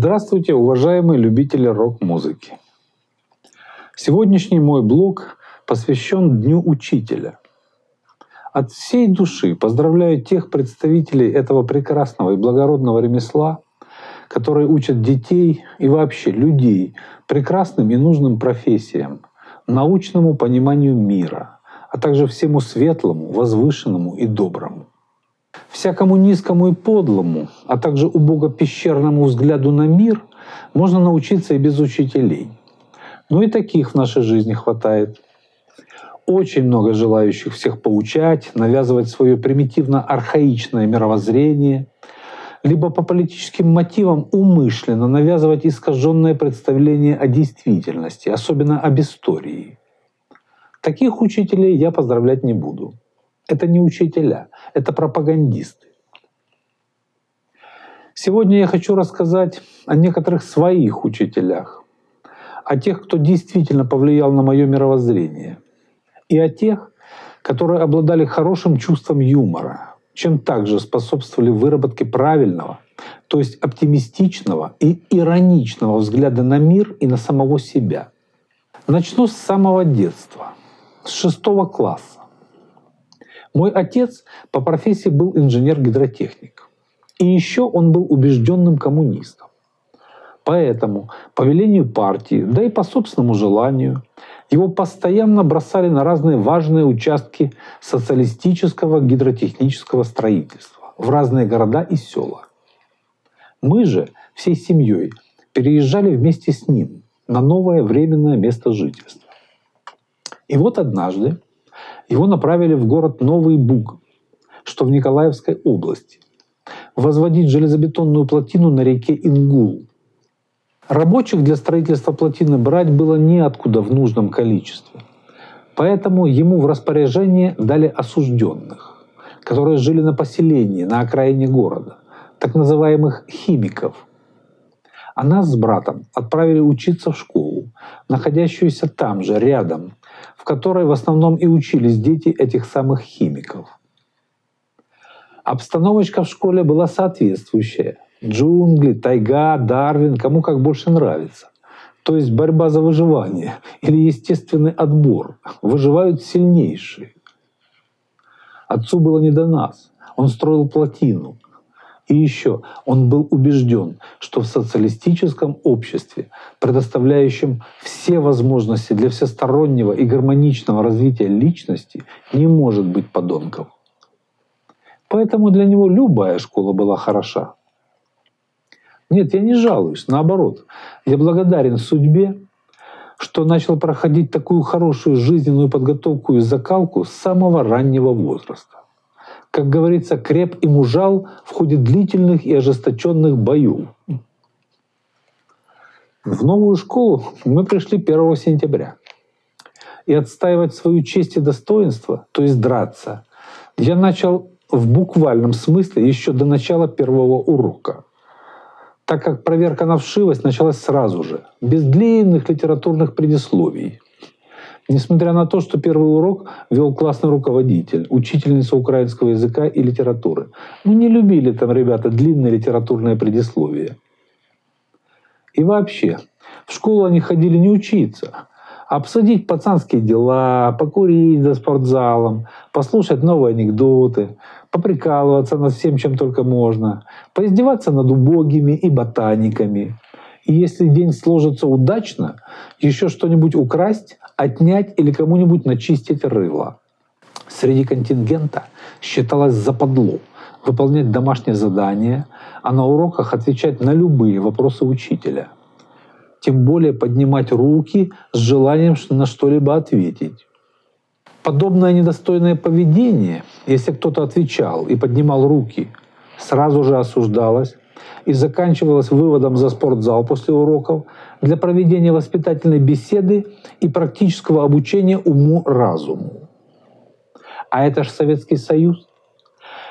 Здравствуйте, уважаемые любители рок-музыки. Сегодняшний мой блог посвящен Дню Учителя. От всей души поздравляю тех представителей этого прекрасного и благородного ремесла, которые учат детей и вообще людей прекрасным и нужным профессиям, научному пониманию мира, а также всему светлому, возвышенному и доброму. Всякому низкому и подлому, а также убого-пещерному взгляду на мир можно научиться и без учителей. Ну и таких в нашей жизни хватает. Очень много желающих всех поучать, навязывать свое примитивно-архаичное мировоззрение, либо по политическим мотивам умышленно навязывать искаженное представление о действительности, особенно об истории. Таких учителей я поздравлять не буду. Это не учителя, это пропагандисты. Сегодня я хочу рассказать о некоторых своих учителях, о тех, кто действительно повлиял на мое мировоззрение, и о тех, которые обладали хорошим чувством юмора, чем также способствовали выработке правильного, то есть оптимистичного и ироничного взгляда на мир и на самого себя. Начну с самого детства, с шестого класса. Мой отец по профессии был инженер-гидротехник. И еще он был убежденным коммунистом. Поэтому по велению партии, да и по собственному желанию, его постоянно бросали на разные важные участки социалистического гидротехнического строительства в разные города и села. Мы же всей семьей переезжали вместе с ним на новое временное место жительства. И вот однажды его направили в город Новый Буг, что в Николаевской области, возводить железобетонную плотину на реке Ингул. Рабочих для строительства плотины брать было неоткуда в нужном количестве. Поэтому ему в распоряжение дали осужденных, которые жили на поселении на окраине города, так называемых химиков. А нас с братом отправили учиться в школу, находящуюся там же, рядом, в которой в основном и учились дети этих самых химиков. Обстановочка в школе была соответствующая. Джунгли, тайга, Дарвин, кому как больше нравится. То есть борьба за выживание или естественный отбор. Выживают сильнейшие. Отцу было не до нас. Он строил плотину – и еще он был убежден, что в социалистическом обществе, предоставляющем все возможности для всестороннего и гармоничного развития личности, не может быть подонков. Поэтому для него любая школа была хороша. Нет, я не жалуюсь, наоборот. Я благодарен судьбе, что начал проходить такую хорошую жизненную подготовку и закалку с самого раннего возраста как говорится, креп и мужал в ходе длительных и ожесточенных боев. В новую школу мы пришли 1 сентября. И отстаивать свою честь и достоинство, то есть драться, я начал в буквальном смысле еще до начала первого урока. Так как проверка на вшивость началась сразу же, без длинных литературных предисловий. Несмотря на то, что первый урок вел классный руководитель, учительница украинского языка и литературы. Ну, не любили там ребята длинные литературные предисловия. И вообще, в школу они ходили не учиться, а обсудить пацанские дела, покурить за спортзалом, послушать новые анекдоты, поприкалываться над всем, чем только можно, поиздеваться над убогими и ботаниками. И если день сложится удачно, еще что-нибудь украсть, отнять или кому-нибудь начистить рыло. Среди контингента считалось западло выполнять домашние задания, а на уроках отвечать на любые вопросы учителя. Тем более поднимать руки с желанием на что-либо ответить. Подобное недостойное поведение, если кто-то отвечал и поднимал руки, сразу же осуждалось и заканчивалась выводом за спортзал после уроков для проведения воспитательной беседы и практического обучения уму-разуму. А это же Советский Союз.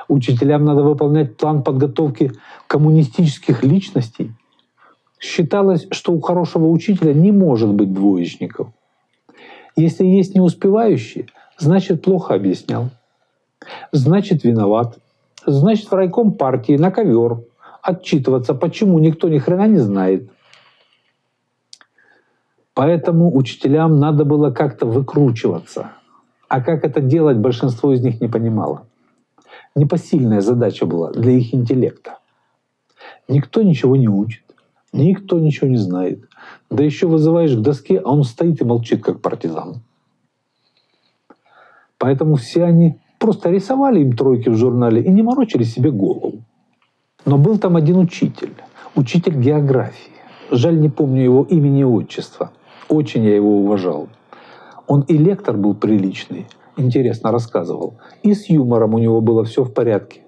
Учителям надо выполнять план подготовки коммунистических личностей. Считалось, что у хорошего учителя не может быть двоечников. Если есть неуспевающие, значит плохо объяснял. Значит виноват. Значит в райком партии на ковер отчитываться, почему никто ни хрена не знает. Поэтому учителям надо было как-то выкручиваться. А как это делать, большинство из них не понимало. Непосильная задача была для их интеллекта. Никто ничего не учит, никто ничего не знает. Да еще вызываешь к доске, а он стоит и молчит, как партизан. Поэтому все они просто рисовали им тройки в журнале и не морочили себе голову. Но был там один учитель, учитель географии. Жаль, не помню его имени и отчества. Очень я его уважал. Он и лектор был приличный, интересно рассказывал. И с юмором у него было все в порядке.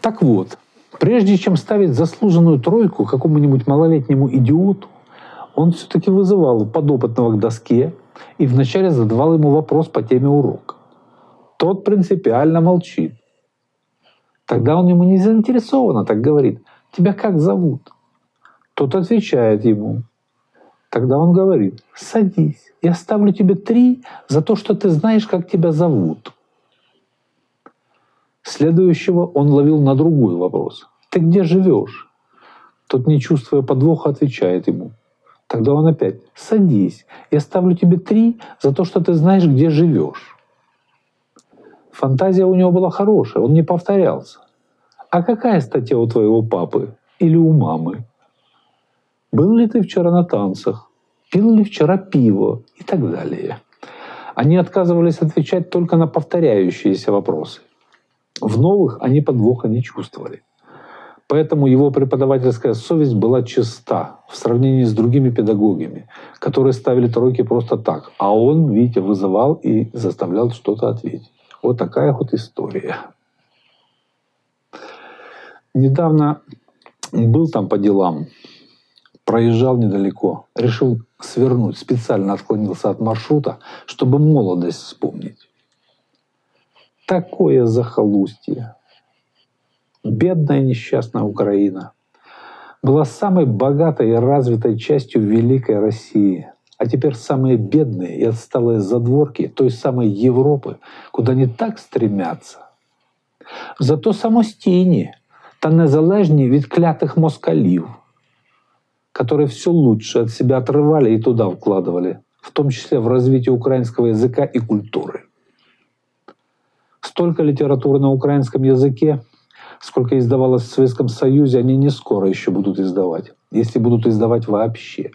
Так вот, прежде чем ставить заслуженную тройку какому-нибудь малолетнему идиоту, он все-таки вызывал подопытного к доске и вначале задавал ему вопрос по теме урока. Тот принципиально молчит. Тогда он ему не заинтересованно так говорит. «Тебя как зовут?» Тот отвечает ему. Тогда он говорит, садись, я ставлю тебе три за то, что ты знаешь, как тебя зовут. Следующего он ловил на другой вопрос. Ты где живешь? Тот, не чувствуя подвоха, отвечает ему. Тогда он опять, садись, я ставлю тебе три за то, что ты знаешь, где живешь. Фантазия у него была хорошая, он не повторялся. А какая статья у твоего папы или у мамы? Был ли ты вчера на танцах? Пил ли вчера пиво? И так далее. Они отказывались отвечать только на повторяющиеся вопросы. В новых они подвоха не чувствовали. Поэтому его преподавательская совесть была чиста в сравнении с другими педагогами, которые ставили тройки просто так. А он, видите, вызывал и заставлял что-то ответить. Вот такая вот история. Недавно был там по делам проезжал недалеко, решил свернуть, специально отклонился от маршрута, чтобы молодость вспомнить. Такое захолустье. Бедная несчастная Украина была самой богатой и развитой частью Великой России, а теперь самые бедные и отсталые задворки той самой Европы, куда не так стремятся. Зато самостійні та незалежні від клятих москалів – которые все лучше от себя отрывали и туда вкладывали, в том числе в развитие украинского языка и культуры. Столько литературы на украинском языке, сколько издавалось в Советском Союзе, они не скоро еще будут издавать, если будут издавать вообще.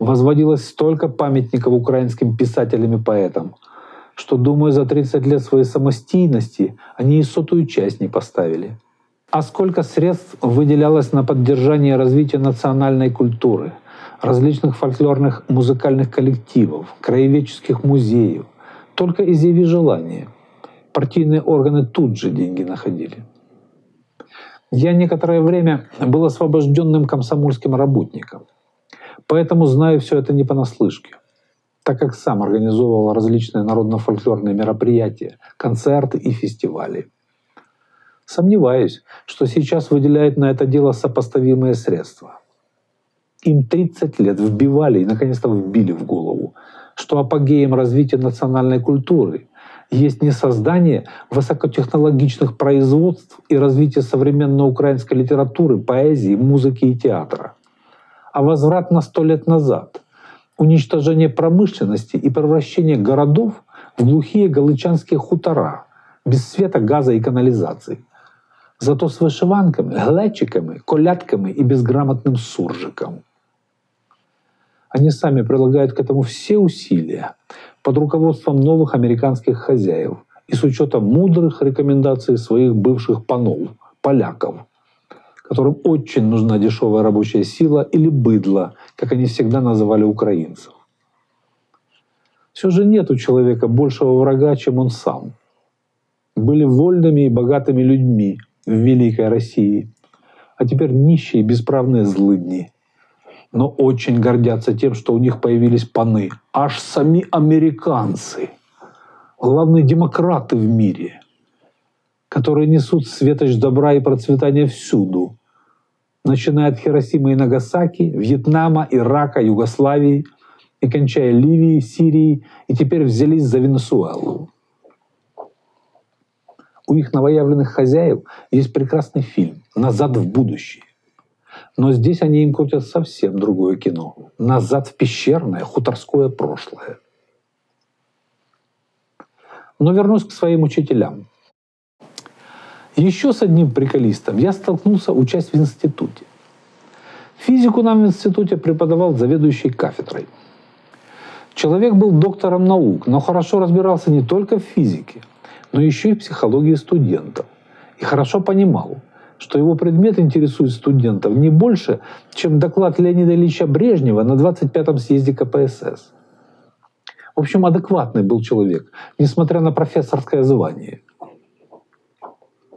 Возводилось столько памятников украинским писателям и поэтам, что, думаю, за 30 лет своей самостийности они и сотую часть не поставили – а сколько средств выделялось на поддержание и развитие национальной культуры, различных фольклорных музыкальных коллективов, краеведческих музеев. Только изъяви желание. Партийные органы тут же деньги находили. Я некоторое время был освобожденным комсомольским работником, поэтому знаю все это не понаслышке, так как сам организовывал различные народно-фольклорные мероприятия, концерты и фестивали – Сомневаюсь, что сейчас выделяют на это дело сопоставимые средства. Им 30 лет вбивали и наконец-то вбили в голову, что апогеем развития национальной культуры есть не создание высокотехнологичных производств и развитие современной украинской литературы, поэзии, музыки и театра, а возврат на сто лет назад, уничтожение промышленности и превращение городов в глухие галычанские хутора без света, газа и канализации – зато с вышиванками, глечиками, колядками и безграмотным суржиком. Они сами прилагают к этому все усилия под руководством новых американских хозяев и с учетом мудрых рекомендаций своих бывших панов, поляков, которым очень нужна дешевая рабочая сила или быдло, как они всегда называли украинцев. Все же нет у человека большего врага, чем он сам. Были вольными и богатыми людьми, в великой России, а теперь нищие бесправные злыдни. Но очень гордятся тем, что у них появились паны. Аж сами американцы, главные демократы в мире, которые несут светоч добра и процветания всюду, начиная от Хиросимы и Нагасаки, Вьетнама, Ирака, Югославии и кончая Ливией, Сирией, и теперь взялись за Венесуэлу. У их новоявленных хозяев есть прекрасный фильм «Назад в будущее». Но здесь они им крутят совсем другое кино. Назад в пещерное, хуторское прошлое. Но вернусь к своим учителям. Еще с одним приколистом я столкнулся, учась в институте. Физику нам в институте преподавал заведующий кафедрой. Человек был доктором наук, но хорошо разбирался не только в физике, но еще и в психологии студентов. И хорошо понимал, что его предмет интересует студентов не больше, чем доклад Леонида Ильича Брежнева на 25-м съезде КПСС. В общем, адекватный был человек, несмотря на профессорское звание.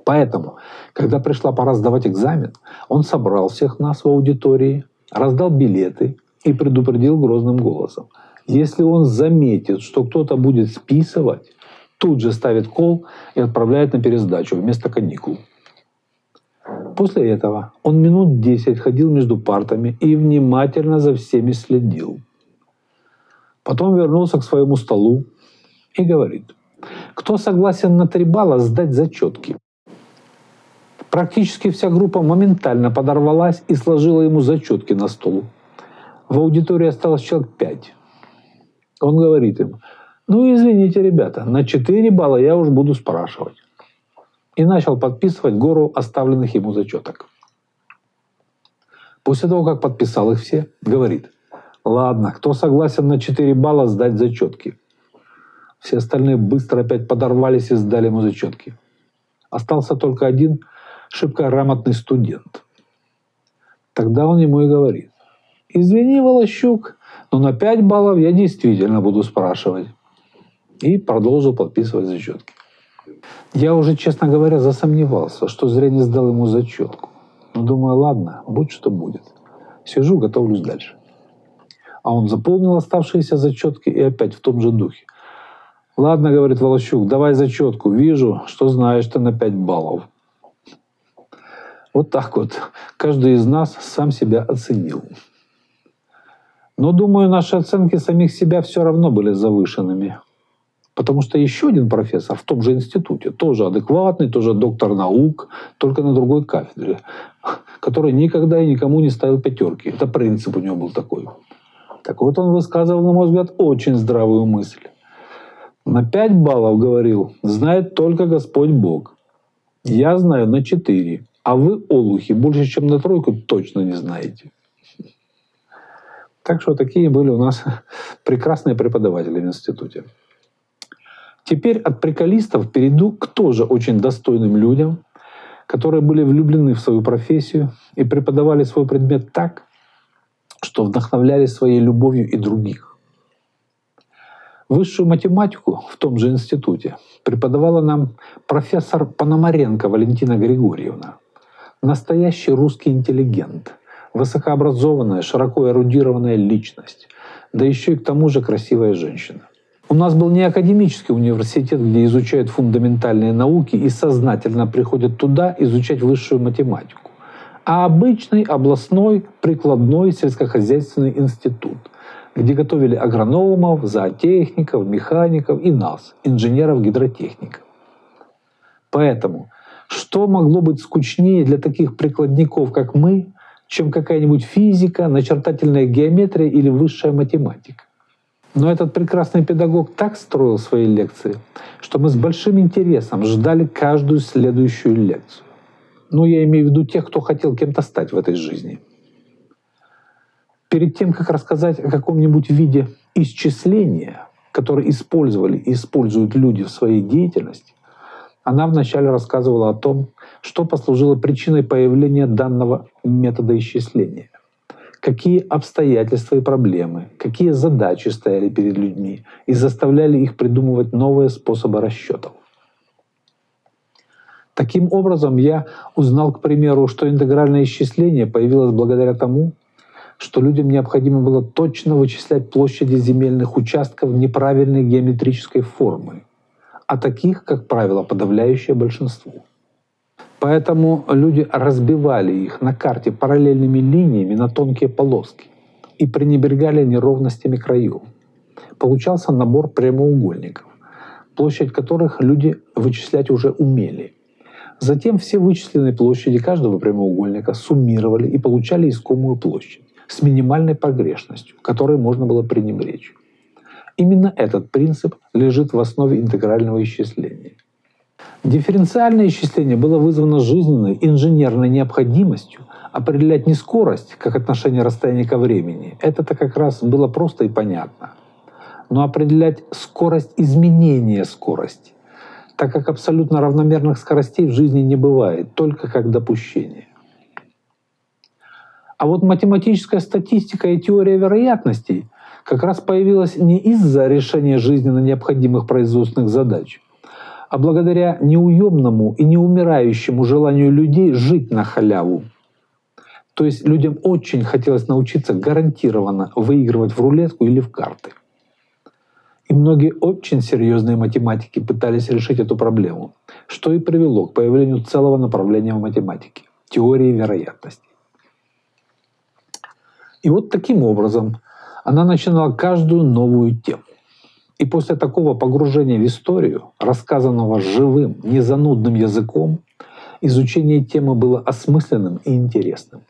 Поэтому, когда пришла пора сдавать экзамен, он собрал всех нас в аудитории, раздал билеты и предупредил грозным голосом. Если он заметит, что кто-то будет списывать, тут же ставит кол и отправляет на пересдачу вместо каникул. После этого он минут десять ходил между партами и внимательно за всеми следил. Потом вернулся к своему столу и говорит, кто согласен на три балла сдать зачетки? Практически вся группа моментально подорвалась и сложила ему зачетки на стол. В аудитории осталось человек пять. Он говорит им, ну извините, ребята, на 4 балла я уж буду спрашивать и начал подписывать гору оставленных ему зачеток. После того, как подписал их все, говорит, ладно, кто согласен на 4 балла сдать зачетки? Все остальные быстро опять подорвались и сдали ему зачетки. Остался только один шибко грамотный студент. Тогда он ему и говорит, извини, Волощук, но на 5 баллов я действительно буду спрашивать. И продолжил подписывать зачетки. Я уже, честно говоря, засомневался, что зря не сдал ему зачетку. Но думаю, ладно, будь что будет. Сижу, готовлюсь дальше. А он заполнил оставшиеся зачетки и опять в том же духе. Ладно, говорит Волощук, давай зачетку. Вижу, что знаешь ты на 5 баллов. Вот так вот. Каждый из нас сам себя оценил. Но, думаю, наши оценки самих себя все равно были завышенными. Потому что еще один профессор в том же институте, тоже адекватный, тоже доктор наук, только на другой кафедре, который никогда и никому не ставил пятерки. Это принцип у него был такой. Так вот он высказывал, на мой взгляд, очень здравую мысль. На 5 баллов, говорил, знает только Господь Бог. Я знаю на 4, а вы, олухи, больше, чем на тройку точно не знаете. Так что такие были у нас прекрасные преподаватели в институте. Теперь от приколистов перейду к тоже очень достойным людям, которые были влюблены в свою профессию и преподавали свой предмет так, что вдохновляли своей любовью и других. Высшую математику в том же институте преподавала нам профессор Пономаренко Валентина Григорьевна. Настоящий русский интеллигент, высокообразованная, широко эрудированная личность, да еще и к тому же красивая женщина. У нас был не академический университет, где изучают фундаментальные науки и сознательно приходят туда изучать высшую математику, а обычный областной прикладной сельскохозяйственный институт, где готовили агрономов, зоотехников, механиков и нас, инженеров-гидротехников. Поэтому что могло быть скучнее для таких прикладников, как мы, чем какая-нибудь физика, начертательная геометрия или высшая математика? Но этот прекрасный педагог так строил свои лекции, что мы с большим интересом ждали каждую следующую лекцию. Ну, я имею в виду тех, кто хотел кем-то стать в этой жизни. Перед тем, как рассказать о каком-нибудь виде исчисления, который использовали и используют люди в своей деятельности, она вначале рассказывала о том, что послужило причиной появления данного метода исчисления какие обстоятельства и проблемы, какие задачи стояли перед людьми и заставляли их придумывать новые способы расчетов. Таким образом, я узнал, к примеру, что интегральное исчисление появилось благодаря тому, что людям необходимо было точно вычислять площади земельных участков неправильной геометрической формы, а таких, как правило, подавляющее большинство. Поэтому люди разбивали их на карте параллельными линиями на тонкие полоски и пренебрегали неровностями краев. Получался набор прямоугольников. площадь которых люди вычислять уже умели. Затем все вычисленные площади каждого прямоугольника суммировали и получали искомую площадь с минимальной погрешностью, которой можно было пренебречь. Именно этот принцип лежит в основе интегрального исчисления. Дифференциальное исчисление было вызвано жизненной инженерной необходимостью определять не скорость, как отношение расстояния ко времени. Это-то как раз было просто и понятно. Но определять скорость изменения скорости, так как абсолютно равномерных скоростей в жизни не бывает, только как допущение. А вот математическая статистика и теория вероятностей как раз появилась не из-за решения жизненно необходимых производственных задач, а благодаря неуемному и неумирающему желанию людей жить на халяву. То есть людям очень хотелось научиться гарантированно выигрывать в рулетку или в карты. И многие очень серьезные математики пытались решить эту проблему, что и привело к появлению целого направления в математике – теории вероятностей. И вот таким образом она начинала каждую новую тему. И после такого погружения в историю, рассказанного живым, незанудным языком, изучение темы было осмысленным и интересным.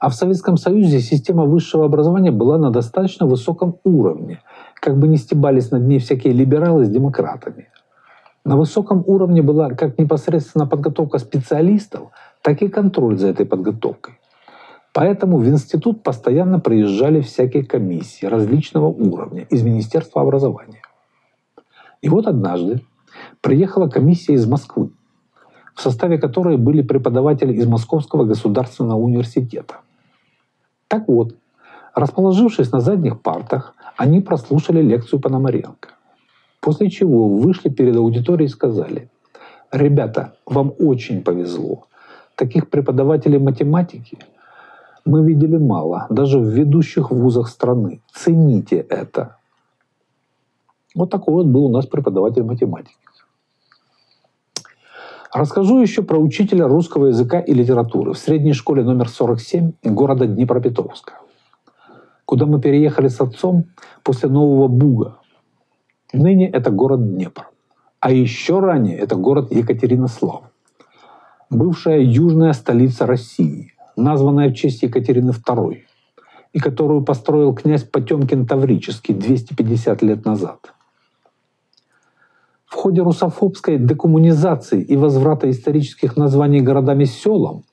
А в Советском Союзе система высшего образования была на достаточно высоком уровне, как бы не стебались над ней всякие либералы с демократами. На высоком уровне была как непосредственно подготовка специалистов, так и контроль за этой подготовкой. Поэтому в институт постоянно приезжали всякие комиссии различного уровня из Министерства образования. И вот однажды приехала комиссия из Москвы, в составе которой были преподаватели из Московского государственного университета. Так вот, расположившись на задних партах, они прослушали лекцию Пономаренко. После чего вышли перед аудиторией и сказали, «Ребята, вам очень повезло. Таких преподавателей математики – мы видели мало, даже в ведущих вузах страны. Цените это. Вот такой вот был у нас преподаватель математики. Расскажу еще про учителя русского языка и литературы в средней школе номер 47 города Днепропетровска, куда мы переехали с отцом после Нового Буга. Ныне это город Днепр. А еще ранее это город Екатеринослав, бывшая южная столица России – названная в честь Екатерины II, и которую построил князь Потемкин Таврический 250 лет назад. В ходе русофобской декоммунизации и возврата исторических названий городами селам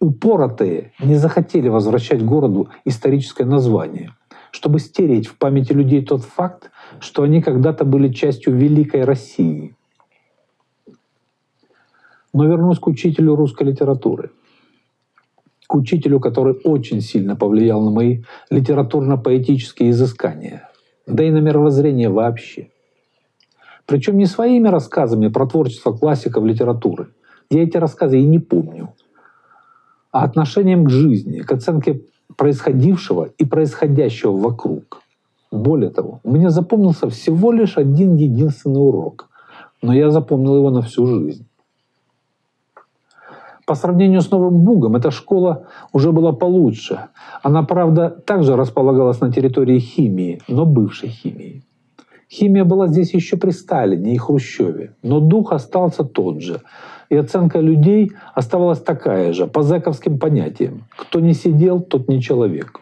упоротые не захотели возвращать городу историческое название, чтобы стереть в памяти людей тот факт, что они когда-то были частью Великой России. Но вернусь к учителю русской литературы – учителю, который очень сильно повлиял на мои литературно-поэтические изыскания, да и на мировоззрение вообще. Причем не своими рассказами про творчество классиков литературы. Я эти рассказы и не помню. А отношением к жизни, к оценке происходившего и происходящего вокруг. Более того, мне запомнился всего лишь один единственный урок, но я запомнил его на всю жизнь. По сравнению с Новым Бугом, эта школа уже была получше. Она, правда, также располагалась на территории химии, но бывшей химии. Химия была здесь еще при Сталине и Хрущеве, но дух остался тот же. И оценка людей оставалась такая же, по зэковским понятиям. Кто не сидел, тот не человек.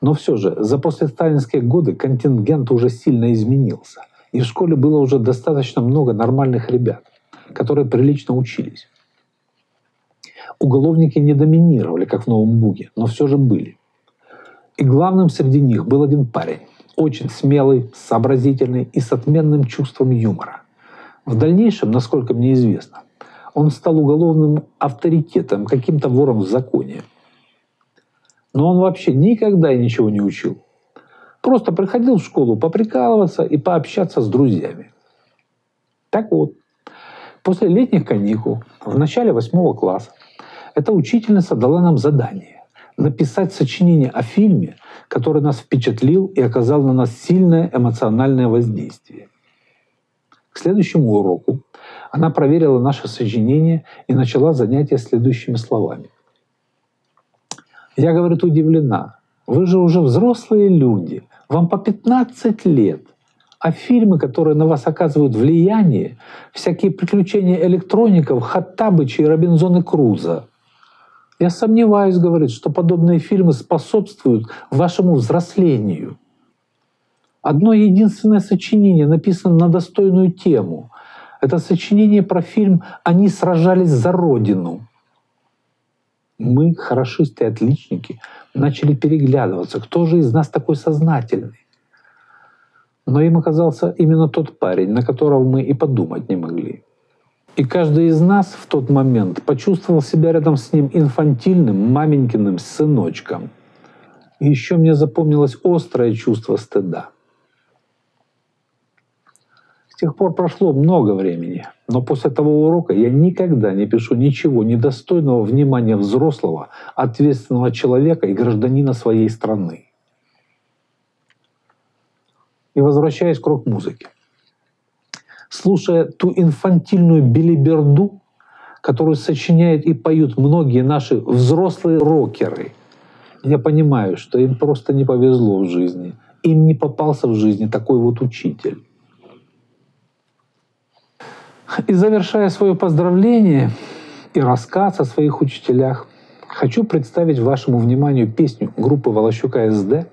Но все же, за послесталинские годы контингент уже сильно изменился. И в школе было уже достаточно много нормальных ребят – которые прилично учились. Уголовники не доминировали, как в Новом Буге, но все же были. И главным среди них был один парень, очень смелый, сообразительный и с отменным чувством юмора. В дальнейшем, насколько мне известно, он стал уголовным авторитетом, каким-то вором в законе. Но он вообще никогда и ничего не учил. Просто приходил в школу поприкалываться и пообщаться с друзьями. Так вот, После летних каникул, в начале восьмого класса, эта учительница дала нам задание написать сочинение о фильме, который нас впечатлил и оказал на нас сильное эмоциональное воздействие. К следующему уроку она проверила наше сочинение и начала занятие следующими словами. Я, говорит, удивлена. Вы же уже взрослые люди, вам по 15 лет, А фильмы, которые на вас оказывают влияние, всякие приключения электроников, Хаттабыча и Робинзона Круза. Я сомневаюсь, говорит, что подобные фильмы способствуют вашему взрослению. Одно единственное сочинение написано на достойную тему. Это сочинение про фильм «Они сражались за Родину». Мы, хорошисты и отличники, начали переглядываться, кто же из нас такой сознательный. Но им оказался именно тот парень, на которого мы и подумать не могли. И каждый из нас в тот момент почувствовал себя рядом с ним инфантильным маменькиным сыночком. И еще мне запомнилось острое чувство стыда. С тех пор прошло много времени, но после того урока я никогда не пишу ничего недостойного внимания взрослого, ответственного человека и гражданина своей страны. И возвращаясь к рок-музыке. Слушая ту инфантильную билиберду, которую сочиняют и поют многие наши взрослые рокеры, я понимаю, что им просто не повезло в жизни. Им не попался в жизни такой вот учитель. И завершая свое поздравление и рассказ о своих учителях, хочу представить вашему вниманию песню группы Волощука СД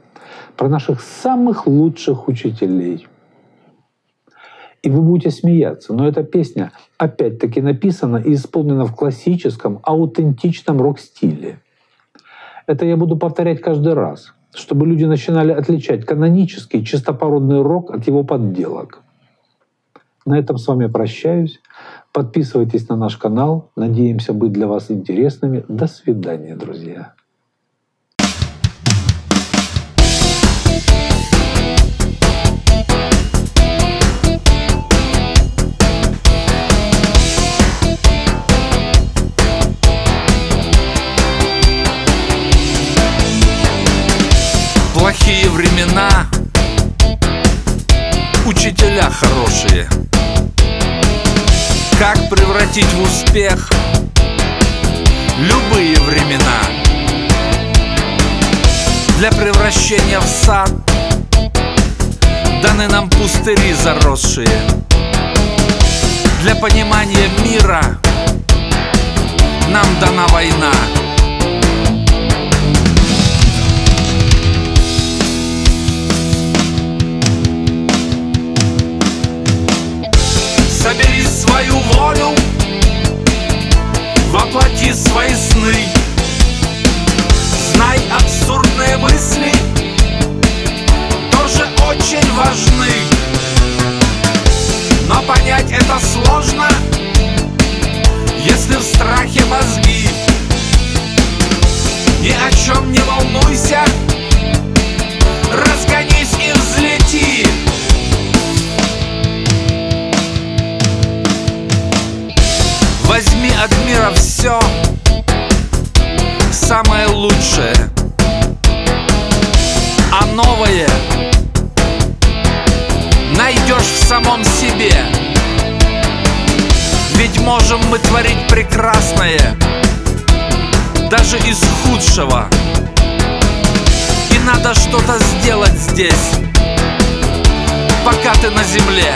про наших самых лучших учителей. И вы будете смеяться, но эта песня опять-таки написана и исполнена в классическом, аутентичном рок-стиле. Это я буду повторять каждый раз, чтобы люди начинали отличать канонический чистопородный рок от его подделок. На этом с вами прощаюсь. Подписывайтесь на наш канал. Надеемся быть для вас интересными. До свидания, друзья. Плохие времена. Учителя хорошие. Как превратить в успех Любые времена? Для превращения в сад Даны нам пустыри заросшие. Для понимания мира Нам дана война новое Найдешь в самом себе. Ведь можем мы творить прекрасное Даже из худшего. И надо что-то сделать здесь Пока ты на земле